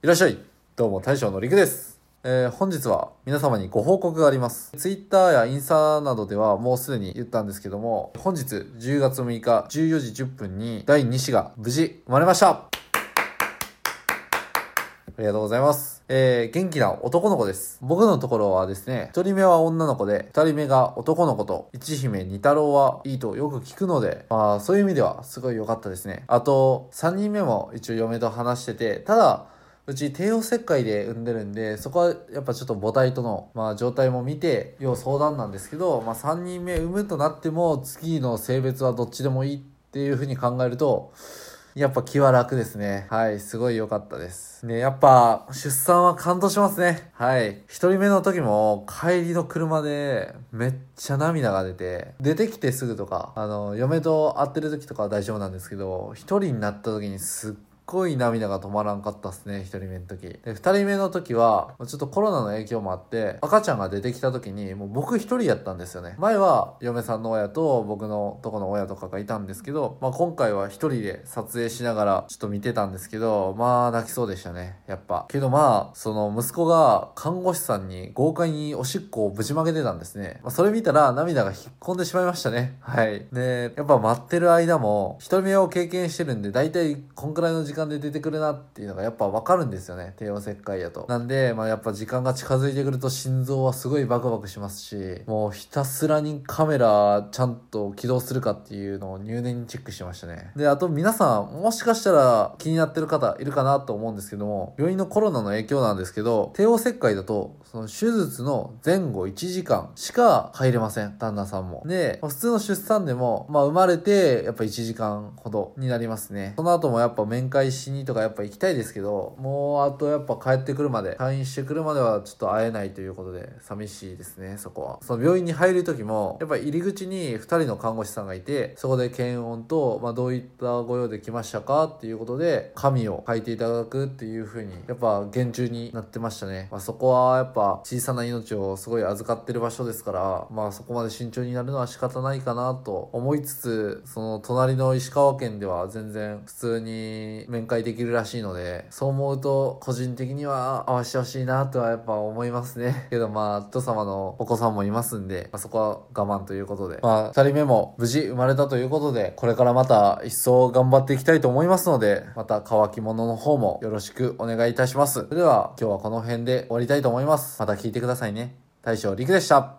いらっしゃい。どうも、大将のりくです。えー本日は皆様にご報告があります。Twitter やインスタなどではもうすでに言ったんですけども、本日10月6日14時10分に第2子が無事生まれました。ありがとうございます。えー、元気な男の子です。僕のところはですね、一人目は女の子で、二人目が男の子と、一姫二太郎はいいとよく聞くので、まあそういう意味ではすごい良かったですね。あと、三人目も一応嫁と話してて、ただ、うち帝王切開で産んでるんで、そこはやっぱちょっと母体との、まあ、状態も見て、要相談なんですけど、まあ3人目産むとなっても、次の性別はどっちでもいいっていうふうに考えると、やっぱ気は楽ですね。はい、すごい良かったです。ね、やっぱ出産は感動しますね。はい。一人目の時も帰りの車でめっちゃ涙が出て、出てきてすぐとか、あの、嫁と会ってる時とかは大丈夫なんですけど、一人になった時にすっごい涙が止まらんかったっすね、一人目の時。で、二人目の時は、ちょっとコロナの影響もあって、赤ちゃんが出てきた時に、もう僕一人やったんですよね。前は嫁さんの親と僕のとこの親とかがいたんですけど、まあ今回は一人で撮影しながらちょっと見てたんですけど、まあ泣きそうでしたね、やっぱ。けどまあ、その息子が看護師さんに豪快におしっこをぶちまけてたんですね。まあそれ見たら涙が引っ込んでしまいましたね。はい。で、やっぱ待ってる間も、一人目を経験してるんで、大体こんくらいの時間で出てくるなっていうのがやっぱわかるんですよね。帝王切開やと。なんで、まあやっぱ時間が近づいてくると心臓はすごいバクバクしますし、もうひたすらにカメラちゃんと起動するかっていうのを入念にチェックしましたね。で、あと皆さん、もしかしたら気になってる方いるかなと思うんですけども、病院のコロナの影響なんですけど、帝王切開だと、その手術の前後1時間しか入れません。旦那さんも。で、普通の出産でも、まあ生まれて、やっぱ1時間ほどになりますね。その後もやっぱ面会しにとかやっぱ行きたいですけど、もうあとやっぱ帰ってくるまで、退院してくるまではちょっと会えないということで、寂しいですね、そこは。その病院に入る時も、やっぱ入り口に2人の看護師さんがいて、そこで検温と、まあどういったご用で来ましたかっていうことで、紙を書いていただくっていう風に、やっぱ厳重になってましたね。まあそこはやっぱ小さな命をすごい預かってる場所ですから、まあそこまで慎重になるのは仕方ないかなと思いつつ、その隣の石川県では全然普通に面会できるらしいので、そう思うと個人的には合わせてほしいなとはやっぱ思いますね。けどまあ、人様のお子さんもいますんで、まあ、そこは我慢ということで、まあ二人目も無事生まれたということで、これからまた一層頑張っていきたいと思いますので、また乾き物の方もよろしくお願いいたします。それでは今日はこの辺で終わりたいと思います。また聞いてくださいね。大将陸でした。